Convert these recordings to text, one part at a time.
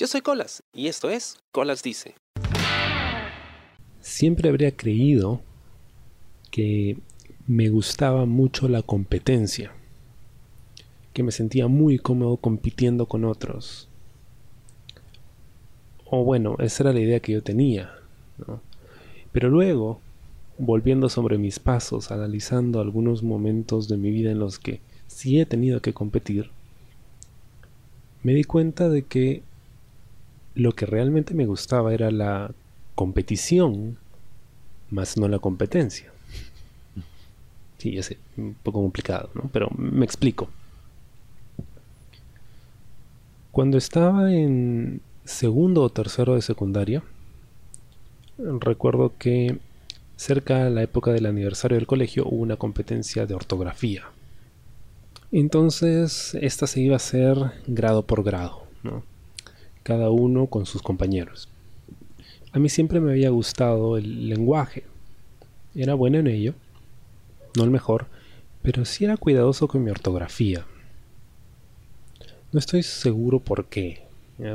Yo soy Colas y esto es Colas Dice. Siempre habría creído que me gustaba mucho la competencia, que me sentía muy cómodo compitiendo con otros. O bueno, esa era la idea que yo tenía. Pero luego, volviendo sobre mis pasos, analizando algunos momentos de mi vida en los que sí he tenido que competir, me di cuenta de que lo que realmente me gustaba era la competición, más no la competencia. Sí, ya sé, un poco complicado, ¿no? Pero me explico. Cuando estaba en segundo o tercero de secundaria, recuerdo que cerca de la época del aniversario del colegio hubo una competencia de ortografía. Entonces, esta se iba a hacer grado por grado, ¿no? Cada uno con sus compañeros. A mí siempre me había gustado el lenguaje. Era bueno en ello, no el mejor, pero sí era cuidadoso con mi ortografía. No estoy seguro por qué,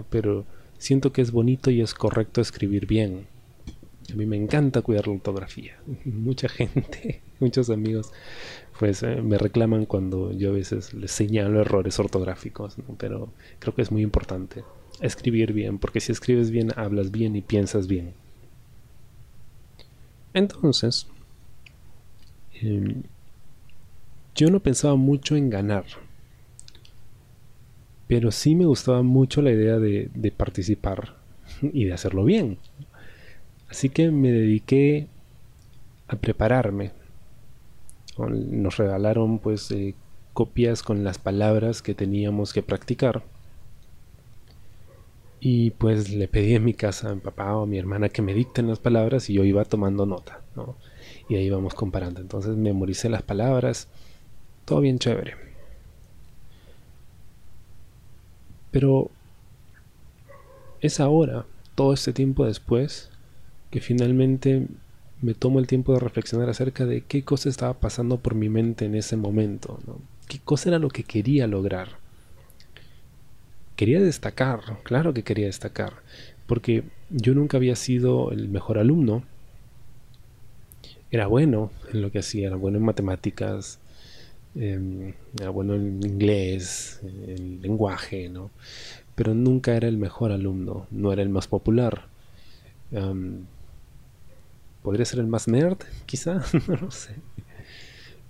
pero siento que es bonito y es correcto escribir bien. A mí me encanta cuidar la ortografía. Mucha gente, muchos amigos, pues eh, me reclaman cuando yo a veces les señalo errores ortográficos, pero creo que es muy importante escribir bien, porque si escribes bien, hablas bien y piensas bien. Entonces, em, yo no pensaba mucho en ganar, pero sí me gustaba mucho la idea de, participar y de hacerlo bien. Así que me dediqué a prepararme. Nos regalaron pues eh, copias con las palabras que teníamos que practicar y pues le pedí en mi casa a mi papá o a mi hermana que me dicten las palabras y yo iba tomando nota, ¿no? Y ahí íbamos comparando. Entonces memoricé las palabras, todo bien chévere. Pero es ahora, todo este tiempo después, que finalmente me tomo el tiempo de reflexionar acerca de qué cosa estaba pasando por mi mente en ese momento, qué cosa era lo que quería lograr quería destacar, claro que quería destacar, porque yo nunca había sido el mejor alumno. Era bueno en lo que hacía, era bueno en matemáticas, em, era bueno en inglés, en lenguaje, ¿no? Pero nunca era el mejor alumno, no era el más popular. ¿Podría ser el más nerd, quizá? no lo sé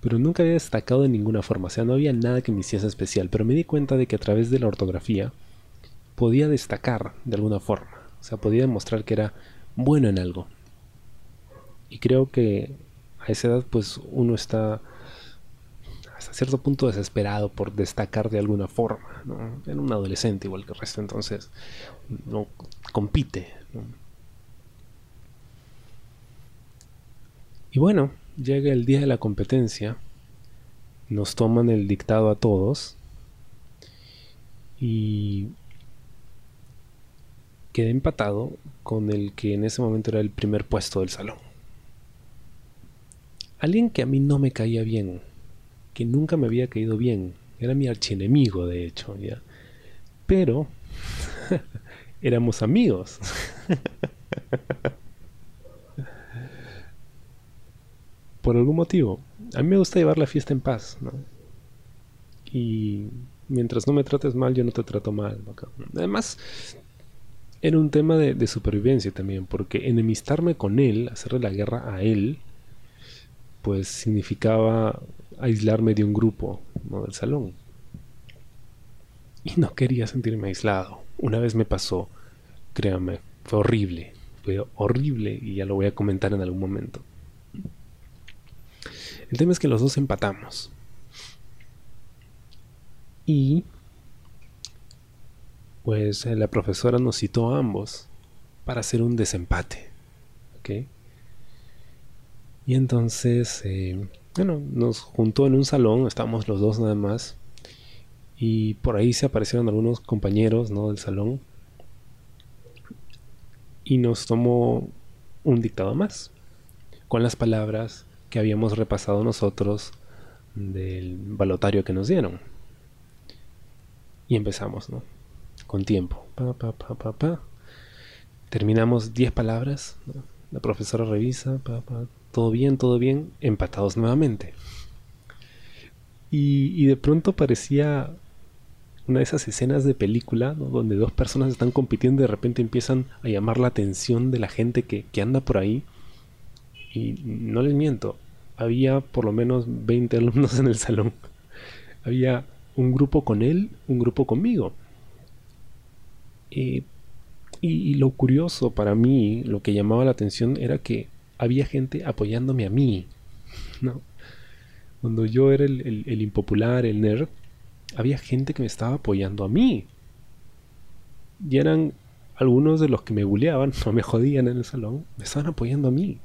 pero nunca había destacado de ninguna forma, o sea, no había nada que me hiciese especial, pero me di cuenta de que a través de la ortografía podía destacar de alguna forma, o sea, podía demostrar que era bueno en algo. Y creo que a esa edad pues uno está hasta cierto punto desesperado por destacar de alguna forma, ¿no? Era un adolescente igual que el resto, entonces no compite. Y bueno, llega el día de la competencia, nos toman el dictado a todos y quedé empatado con el que en ese momento era el primer puesto del salón. Alguien que a mí no me caía bien, que nunca me había caído bien, era mi archienemigo de hecho, ya. Pero éramos amigos. por algún motivo. A mí me gusta llevar la fiesta en paz, ¿no? Y mientras no me trates mal, yo no te trato mal. Además, era un tema de, supervivencia también, porque enemistarme con él, hacerle la guerra a él, pues significaba aislarme de un grupo, ¿no? Del salón. Y no quería sentirme aislado. Una vez me pasó, créanme, fue horrible. Fue horrible y ya lo voy a comentar en algún momento. El tema es que los dos empatamos. Y pues eh, la profesora nos citó a ambos para hacer un desempate. ¿Ok? Y entonces, eh, bueno, nos juntó en un salón, estábamos los dos nada más. Y por ahí se aparecieron algunos compañeros ¿no? del salón. Y nos tomó un dictado más. Con las palabras que habíamos repasado nosotros del balotario que nos dieron. Y empezamos, ¿no? Con tiempo. Terminamos 10 palabras. La profesora revisa, todo bien, todo bien, empatados nuevamente. Y, de pronto parecía una de esas escenas de película donde dos personas están compitiendo y de repente empiezan a llamar la atención de la gente que anda por ahí. Y no les miento, había por lo menos 20 alumnos en el salón. Había un grupo con él, un grupo conmigo. y, lo curioso para mí, lo que llamaba la atención era que había gente apoyándome a mí. ¿no? Cuando yo era el, impopular, el nerd, había gente que me estaba apoyando a mí. Y eran algunos de los que me buleaban o me jodían en el salón, me estaban apoyando a mí.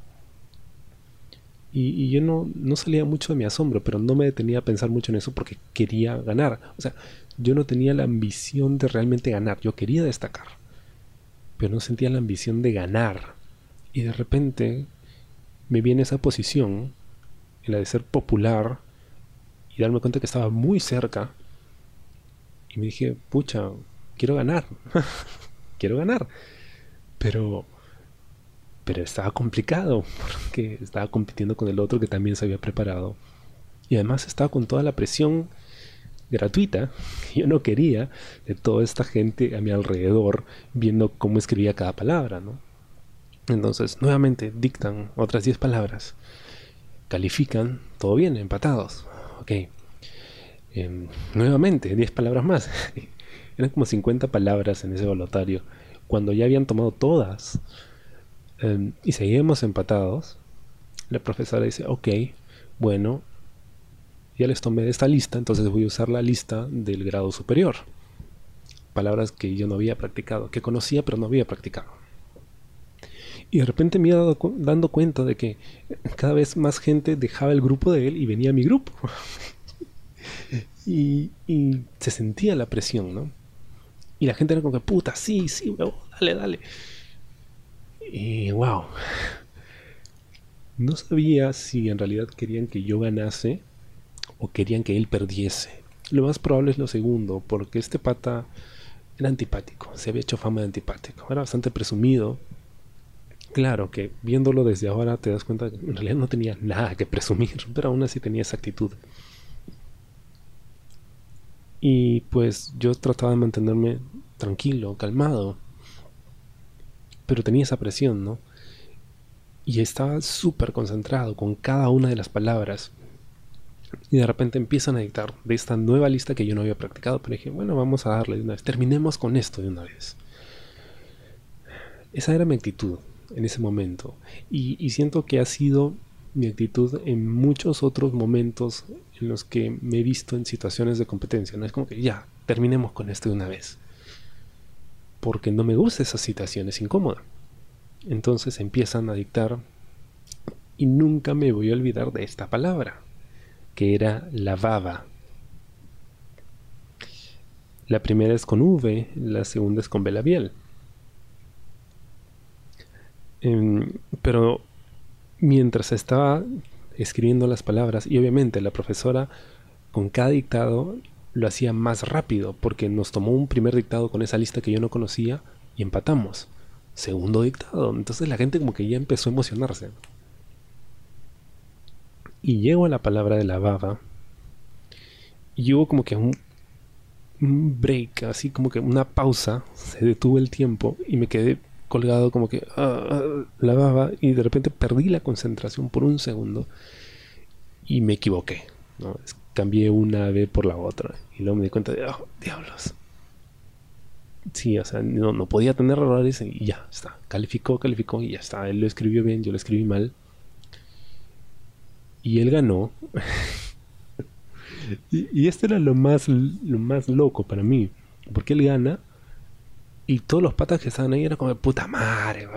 Y, yo no, no, salía mucho de mi asombro, pero no me detenía a pensar mucho en eso porque quería ganar. O sea, yo no tenía la ambición de realmente ganar, yo quería destacar, pero no sentía la ambición de ganar. Y de repente me viene esa posición, en la de ser popular, y darme cuenta que estaba muy cerca. Y me dije, pucha, quiero ganar, quiero ganar. Pero pero estaba complicado porque estaba compitiendo con el otro que también se había preparado. Y además estaba con toda la presión gratuita que yo no quería de toda esta gente a mi alrededor viendo cómo escribía cada palabra, ¿no? Entonces, nuevamente dictan otras 10 palabras, califican, todo bien, empatados. Ok. Em, nuevamente, 10 palabras más. Eran como 50 palabras en ese voluntario. Cuando ya habían tomado todas, Em, y seguimos empatados, la profesora dice, ok, bueno, ya les tomé esta lista, entonces voy a usar la lista del grado superior. Palabras que yo no había practicado, que conocía pero no había practicado. Y de repente me iba dando cuenta de que cada vez más gente dejaba el grupo de él y venía a mi grupo. y, se sentía la presión, ¿no? Y la gente era como que, puta, sí, sí, dale, dale. Y wow. No sabía si en realidad querían que yo ganase o querían que él perdiese. Lo más probable es lo segundo, porque este pata era antipático, se había hecho fama de antipático, era bastante presumido. Claro que viéndolo desde ahora te das cuenta que en realidad no tenía nada que presumir, pero aún así tenía esa actitud. Y pues yo trataba de mantenerme tranquilo, calmado pero tenía esa presión, ¿no? Y estaba súper concentrado con cada una de las palabras. Y de repente empiezan a dictar de esta nueva lista que yo no había practicado, pero dije, bueno, vamos a darle de una vez, terminemos con esto de una vez. Esa era mi actitud en ese momento. Y, siento que ha sido mi actitud en muchos otros momentos en los que me he visto en situaciones de competencia. No es como que ya, terminemos con esto de una vez porque no me gusta esa situación, es incómoda. Entonces empiezan a dictar y nunca me voy a olvidar de esta palabra, que era lavaba. La primera es con V, la segunda es con B labial. Em, pero mientras estaba escribiendo las palabras, y obviamente la profesora con cada dictado lo hacía más rápido porque nos tomó un primer dictado con esa lista que yo no conocía y empatamos. Segundo dictado. Entonces la gente como que ya empezó a emocionarse. Y llego a la palabra de la baba. Y hubo como que un, break, así como que una pausa. Se detuvo el tiempo y me quedé colgado como que ah, ah, la baba. Y de repente perdí la concentración por un segundo. Y me equivoqué. ¿no? Cambié una B por la otra. Y luego me di cuenta de, oh, diablos. Sí, o sea, no, podía tener errores y ya está. Calificó, calificó y ya está. Él lo escribió bien, yo lo escribí mal. Y él ganó. y, esto era lo más, lo más loco para mí. Porque él gana y todos los patas que estaban ahí eran como, puta madre,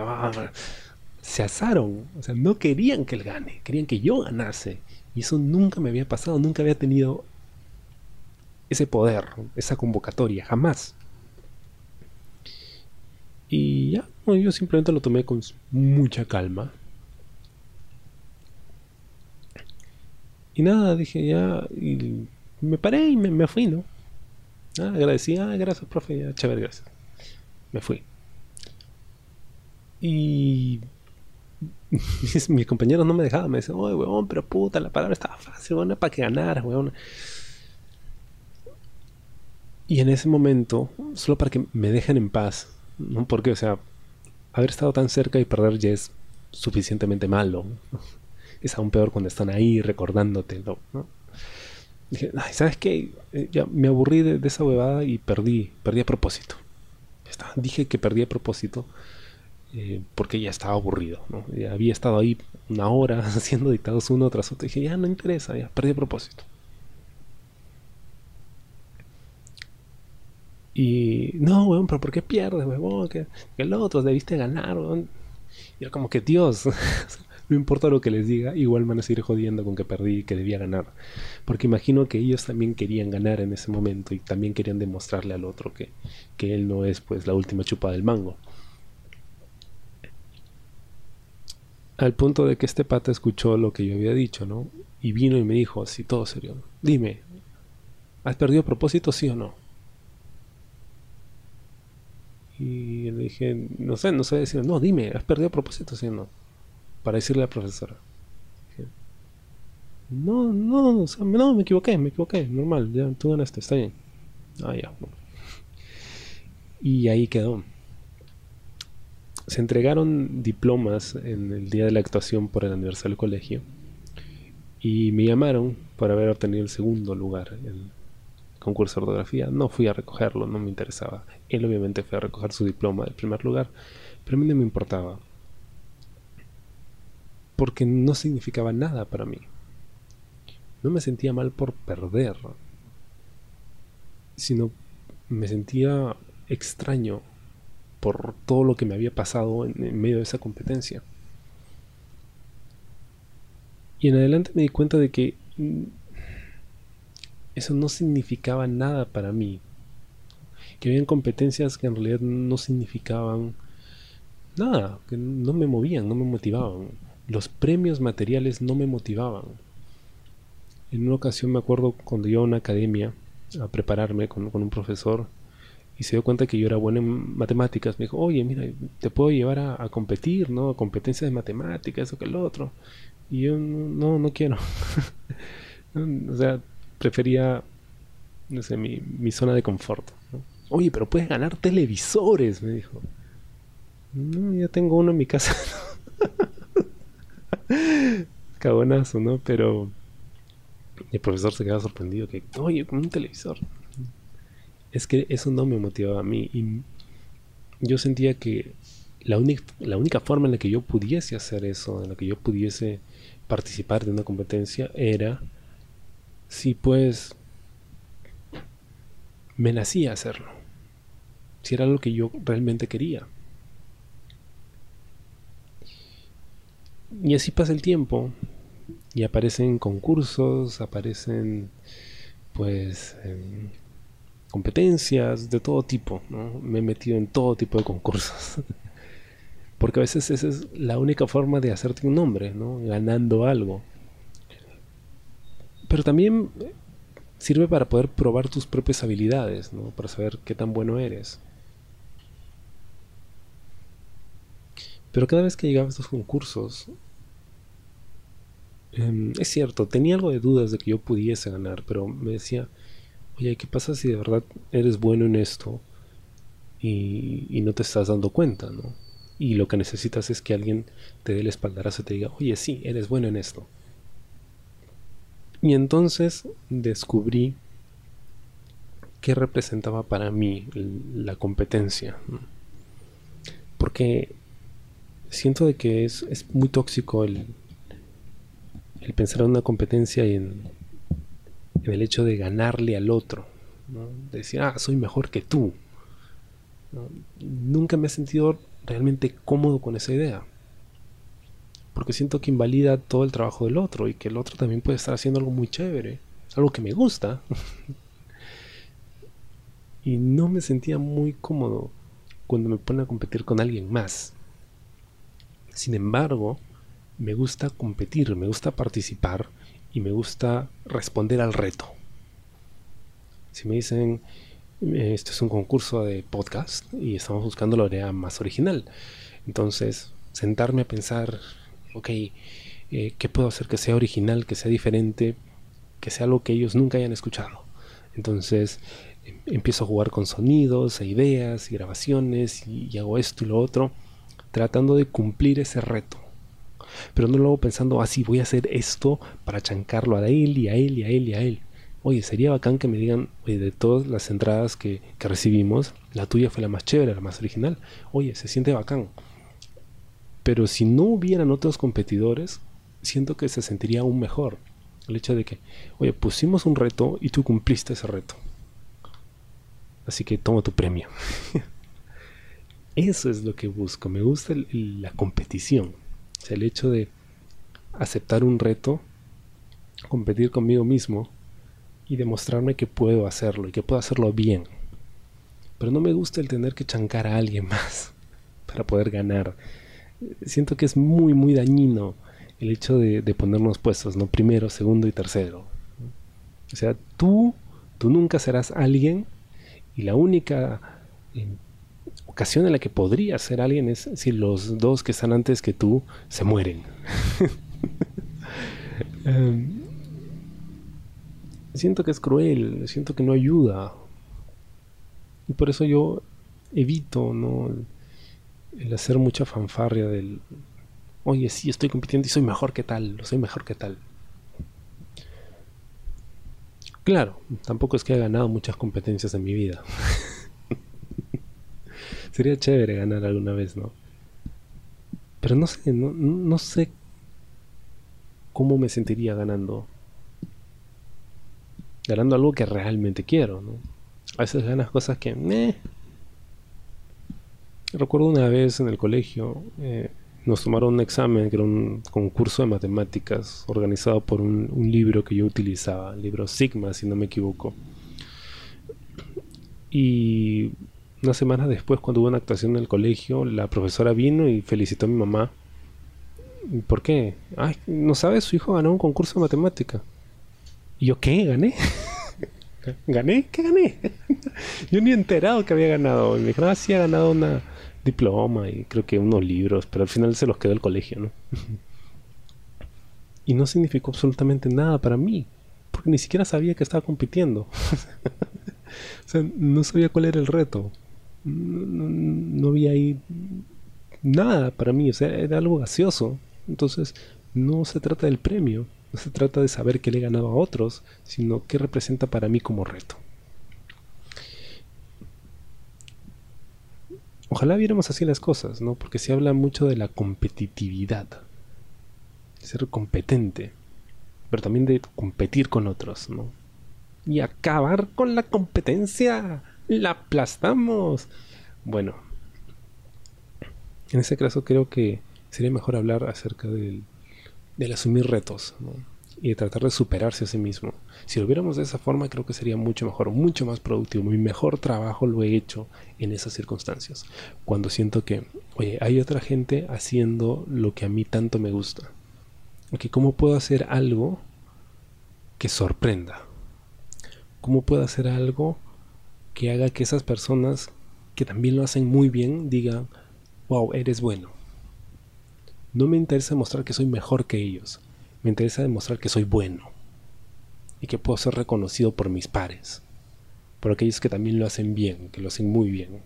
se asaron. O sea, no querían que él gane, querían que yo ganase. Y eso nunca me había pasado, nunca había tenido ese poder, esa convocatoria, jamás. Y ya, yo simplemente lo tomé con mucha calma. Y nada, dije ya, y me paré y me, fui, ¿no? Ah, agradecí, ah, gracias, profe, ya, chévere, gracias. me fui. Y mis, compañeros no me dejaban, me decían, oye, weón, pero puta, la palabra estaba fácil, weón, para que ganaras, weón. Y en ese momento, solo para que me dejen en paz, ¿no? Porque, o sea, haber estado tan cerca y perder ya es suficientemente malo. Es aún peor cuando están ahí recordándotelo, ¿no? Dije, Ay, ¿sabes qué? Eh, ya me aburrí de, esa huevada y perdí, perdí a propósito. Dije que perdí a propósito eh, porque ya estaba aburrido, ¿no? Ya había estado ahí una hora haciendo dictados uno tras otro. dije, ya no interesa, ya perdí a propósito. Y no, weón, pero ¿por qué pierdes, weón? Que el otro debiste ganar, weón. Y era como que, Dios, no importa lo que les diga, igual van a seguir jodiendo con que perdí y que debía ganar. Porque imagino que ellos también querían ganar en ese momento y también querían demostrarle al otro que, que él no es pues la última chupa del mango. Al punto de que este pata escuchó lo que yo había dicho, ¿no? Y vino y me dijo así todo serio. Dime, ¿has perdido propósito, sí o no? Y le dije, no sé, no sé decir, no, dime, ¿has perdido propósito, sí o no? Para decirle a la profesora. no, no, no, me equivoqué, me equivoqué, normal, ya tú ganaste, está bien. Ah, ya. Y ahí quedó. Se entregaron diplomas en el día de la actuación por el aniversario del colegio y me llamaron para haber obtenido el segundo lugar en el concurso de ortografía. No fui a recogerlo, no me interesaba. Él obviamente fue a recoger su diploma del primer lugar, pero a mí no me importaba porque no significaba nada para mí. No me sentía mal por perder, sino me sentía extraño por todo lo que me había pasado en, medio de esa competencia. Y en adelante me di cuenta de que mm, eso no significaba nada para mí. Que habían competencias que en realidad no significaban nada, que no me movían, no me motivaban los premios materiales no me motivaban. En una ocasión me acuerdo cuando iba a una academia a prepararme con, un profesor y se dio cuenta que yo era bueno en matemáticas. Me dijo, oye, mira, te puedo llevar a, competir, ¿no? Competencias de matemáticas, eso que el otro. Y yo, no, no quiero. o sea, prefería, no sé, mi, zona de confort. Oye, pero puedes ganar televisores, me dijo. No, ya tengo uno en mi casa. Cabonazo, ¿no? Pero el profesor se quedaba sorprendido que, oye, con un televisor. Es que eso no me motivaba a mí. Y yo sentía que la, única, la única forma en la que yo pudiese hacer eso, en la que yo pudiese participar de una competencia, era si pues me nacía hacerlo. Si era lo que yo realmente quería. Y así pasa el tiempo y aparecen concursos, aparecen pues competencias de todo tipo. ¿no? Me he metido en todo tipo de concursos. Porque a veces esa es la única forma de hacerte un nombre, ¿no? ganando algo. Pero también sirve para poder probar tus propias habilidades, ¿no? para saber qué tan bueno eres. Pero cada vez que llegaba a estos concursos, em, es cierto, tenía algo de dudas de que yo pudiese ganar, pero me decía, oye, ¿qué pasa si de verdad eres bueno en esto y, no te estás dando cuenta, ¿no? Y lo que necesitas es que alguien te dé el espaldarazo y te diga, oye, sí, eres bueno en esto. Y entonces descubrí qué representaba para mí la competencia. Porque siento de que es, muy tóxico el, el pensar en una competencia y en, el hecho de ganarle al otro. De decir, ah, soy mejor que tú. Nunca me he sentido realmente cómodo con esa idea. Porque siento que invalida todo el trabajo del otro y que el otro también puede estar haciendo algo muy chévere. Algo que me gusta. y no me sentía muy cómodo cuando me pone a competir con alguien más. Sin embargo, me gusta competir, me gusta participar y me gusta responder al reto. Si me dicen, este es un concurso de podcast y estamos buscando la idea más original. Entonces, sentarme a pensar, ok, eh, ¿qué puedo hacer que sea original, que sea diferente, que sea algo que ellos nunca hayan escuchado? Entonces, em, empiezo a jugar con sonidos, e ideas y grabaciones y hago esto y lo otro, tratando de cumplir ese reto pero no lo hago pensando, así ah, voy a hacer esto para chancarlo a él y a él y a él y a él. Oye, sería bacán que me digan, de todas las entradas que, que recibimos, la tuya fue la más chévere, la más original. Oye, se siente bacán. Pero si no hubieran otros competidores, siento que se sentiría aún mejor. El hecho de que, oye, pusimos un reto y tú cumpliste ese reto. Así que toma tu premio. Eso es lo que busco. Me gusta la competición el hecho de aceptar un reto, competir conmigo mismo y demostrarme que puedo hacerlo y que puedo hacerlo bien. Pero no me gusta el tener que chancar a alguien más para poder ganar. Siento que es muy, muy dañino el hecho de, ponernos puestos, ¿no? Primero, segundo y tercero. O sea, tú, tú nunca serás alguien y la única eh, ocasión en la que podría ser alguien es si los dos que están antes que tú se mueren. Em, siento que es cruel, siento que no ayuda. Y por eso yo evito ¿no? el hacer mucha fanfarria del, oye, sí, estoy compitiendo y soy mejor que tal, soy mejor que tal. Claro, tampoco es que haya ganado muchas competencias en mi vida. Sería chévere ganar alguna vez, ¿no? Pero no sé, no, no sé cómo me sentiría ganando. Ganando algo que realmente quiero, ¿no? A veces ganas cosas que... Eh. Recuerdo una vez en el colegio, eh, nos tomaron un examen que era un concurso de matemáticas organizado por un libro que yo utilizaba, el libro Sigma, si no me equivoco. Y unas semanas después, cuando hubo una actuación en el colegio, la profesora vino y felicitó a mi mamá. ¿Por qué? No sabes, su hijo ganó un concurso de matemática. ¿Y yo qué? ¿Gané? ¿Gané? ¿Qué gané? yo ni he enterado que había ganado. Me dijeron, ah, sí, ha ganado una diploma y creo que unos libros, pero al final se los quedó el colegio, ¿no? y no significó absolutamente nada para mí, porque ni siquiera sabía que estaba compitiendo. o sea, no sabía cuál era el reto no, había ahí nada para mí, o sea, era algo gaseoso. Entonces, no se trata del premio, no se trata de saber qué le he ganado a otros, sino qué representa para mí como reto. Ojalá viéramos así las cosas, ¿no? Porque se habla mucho de la competitividad, ser competente, pero también de competir con otros, ¿no? Y acabar con la competencia la aplastamos. Bueno, en ese caso creo que sería mejor hablar acerca del, asumir retos y de tratar de superarse a sí mismo. Si lo viéramos de esa forma, creo que sería mucho mejor, mucho más productivo. Mi mejor trabajo lo he hecho en esas circunstancias. Cuando siento que, oye, hay otra gente haciendo lo que a mí tanto me gusta. Okay, ¿Cómo puedo hacer algo que sorprenda? ¿Cómo puedo hacer algo que haga que esas personas que también lo hacen muy bien digan, wow, eres bueno. No me interesa demostrar que soy mejor que ellos, me interesa demostrar que soy bueno y que puedo ser reconocido por mis pares, por aquellos que también lo hacen bien, que lo hacen muy bien.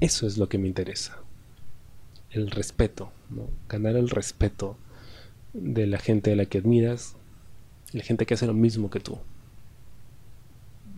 Eso es lo que me interesa. El respeto, ganar el respeto de la gente a la que admiras, la gente que hace lo mismo que tú.